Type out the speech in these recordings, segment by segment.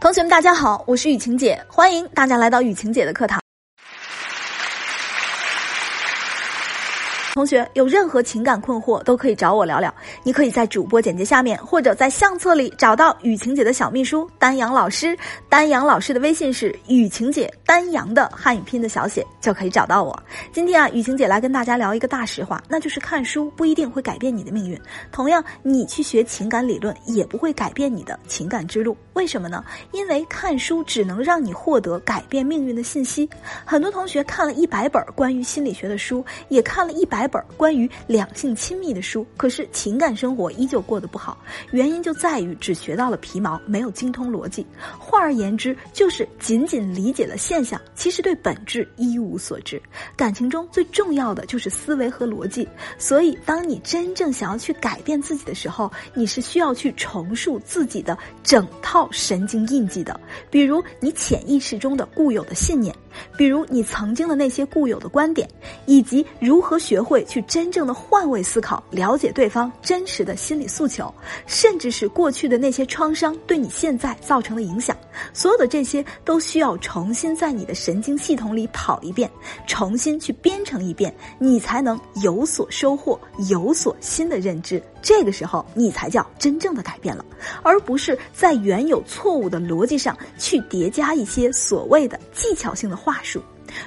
同学们，大家好，我是雨晴姐，欢迎大家来到雨晴姐的课堂。同学有任何情感困惑都可以找我聊聊。你可以在主播简介下面或者在相册里找到雨晴姐的小秘书丹阳老师。丹阳老师的微信是雨晴姐丹阳的汉语拼的小写，就可以找到我。今天啊，雨晴姐来跟大家聊一个大实话，那就是看书不一定会改变你的命运。同样，你去学情感理论也不会改变你的情感之路。为什么呢？因为看书只能让你获得改变命运的信息。很多同学看了一百本关于心理学的书，也看了一百。本关于两性亲密的书，可是情感生活依旧过得不好，原因就在于只学到了皮毛，没有精通逻辑。换而言之，就是仅仅理解了现象，其实对本质一无所知。感情中最重要的就是思维和逻辑，所以当你真正想要去改变自己的时候，你是需要去重塑自己的整套神经印记的，比如你潜意识中的固有的信念。比如你曾经的那些固有的观点，以及如何学会去真正的换位思考，了解对方真实的心理诉求，甚至是过去的那些创伤对你现在造成的影响，所有的这些都需要重新在你的神经系统里跑一遍，重新去编程一遍，你才能有所收获，有所新的认知。这个时候，你才叫真正的改变了，而不是在原有错误的逻辑上去叠加一些所谓的技巧性的话术。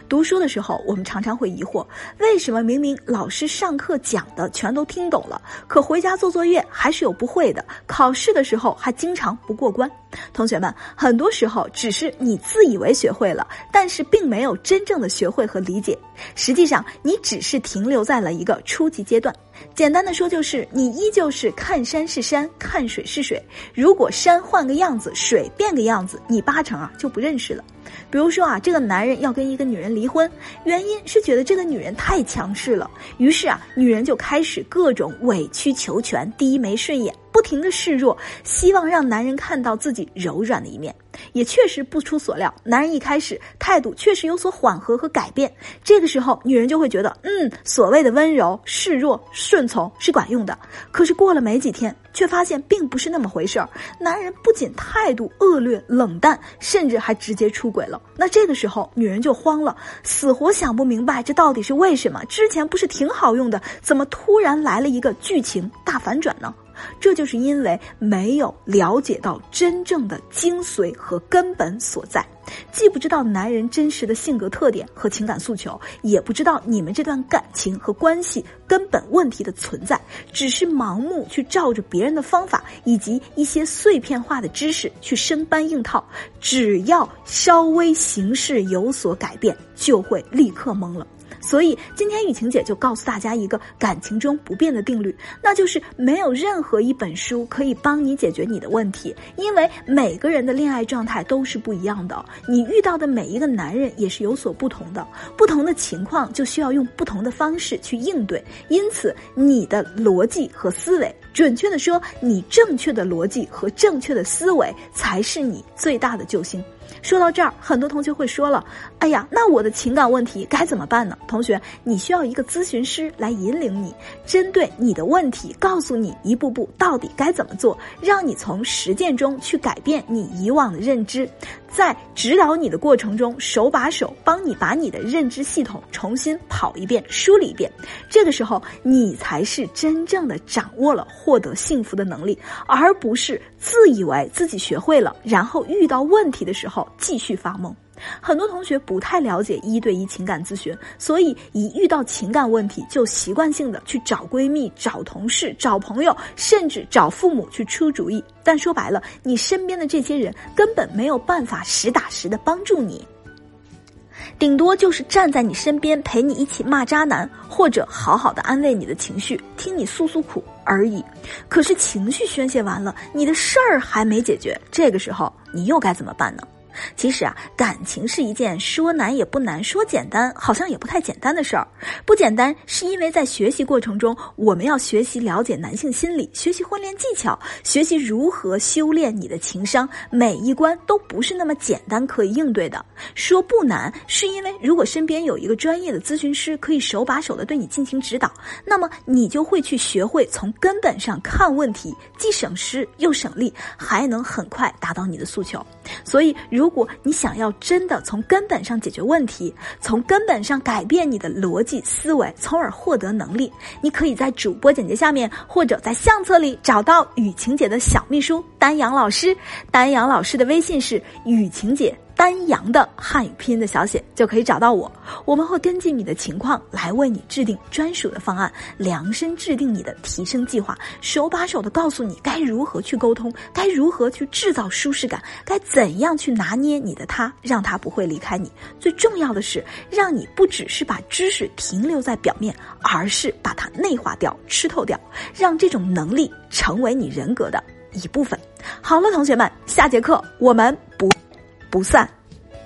读书的时候，我们常常会疑惑，为什么明明老师上课讲的全都听懂了，可回家做作业还是有不会的，考试的时候还经常不过关？同学们，很多时候只是你自以为学会了，但是并没有真正的学会和理解。实际上，你只是停留在了一个初级阶段。简单的说，就是你依旧是看山是山，看水是水。如果山换个样子，水变个样子，你八成啊就不认识了。比如说啊，这个男人要跟一个女人离婚，原因是觉得这个女人太强势了，于是啊，女人就开始各种委曲求全，低眉顺眼。不停的示弱，希望让男人看到自己柔软的一面，也确实不出所料，男人一开始态度确实有所缓和和改变。这个时候，女人就会觉得，嗯，所谓的温柔、示弱、顺从是管用的。可是过了没几天，却发现并不是那么回事儿，男人不仅态度恶劣、冷淡，甚至还直接出轨了。那这个时候，女人就慌了，死活想不明白这到底是为什么？之前不是挺好用的，怎么突然来了一个剧情大反转呢？这就是因为没有了解到真正的精髓和根本所在，既不知道男人真实的性格特点和情感诉求，也不知道你们这段感情和关系根本问题的存在，只是盲目去照着别人的方法以及一些碎片化的知识去生搬硬套，只要稍微形式有所改变，就会立刻懵了。所以今天雨晴姐就告诉大家一个感情中不变的定律，那就是没有任何一本书可以帮你解决你的问题，因为每个人的恋爱状态都是不一样的，你遇到的每一个男人也是有所不同的，不同的情况就需要用不同的方式去应对，因此你的逻辑和思维，准确的说，你正确的逻辑和正确的思维才是你最大的救星。说到这儿，很多同学会说了：“哎呀，那我的情感问题该怎么办呢？”同学，你需要一个咨询师来引领你，针对你的问题，告诉你一步步到底该怎么做，让你从实践中去改变你以往的认知。在指导你的过程中，手把手帮你把你的认知系统重新跑一遍、梳理一遍。这个时候，你才是真正的掌握了获得幸福的能力，而不是自以为自己学会了，然后遇到问题的时候继续发懵。很多同学不太了解一对一情感咨询，所以一遇到情感问题就习惯性的去找闺蜜、找同事、找朋友，甚至找父母去出主意。但说白了，你身边的这些人根本没有办法实打实的帮助你，顶多就是站在你身边陪你一起骂渣男，或者好好的安慰你的情绪，听你诉诉苦而已。可是情绪宣泄完了，你的事儿还没解决，这个时候你又该怎么办呢？其实啊，感情是一件说难也不难，说简单好像也不太简单的事儿。不简单，是因为在学习过程中，我们要学习了解男性心理，学习婚恋技巧，学习如何修炼你的情商。每一关都不是那么简单可以应对的。说不难，是因为如果身边有一个专业的咨询师，可以手把手的对你进行指导，那么你就会去学会从根本上看问题，既省时又省力，还能很快达到你的诉求。所以如，如果你想要真的从根本上解决问题，从根本上改变你的逻辑思维，从而获得能力，你可以在主播简介下面或者在相册里找到雨晴姐的小秘书丹阳老师。丹阳老师的微信是雨晴姐。丹阳的汉语拼音的小写就可以找到我，我们会根据你的情况来为你制定专属的方案，量身制定你的提升计划，手把手的告诉你该如何去沟通，该如何去制造舒适感，该怎样去拿捏你的他，让他不会离开你。最重要的是，让你不只是把知识停留在表面，而是把它内化掉、吃透掉，让这种能力成为你人格的一部分。好了，同学们，下节课我们不。不散。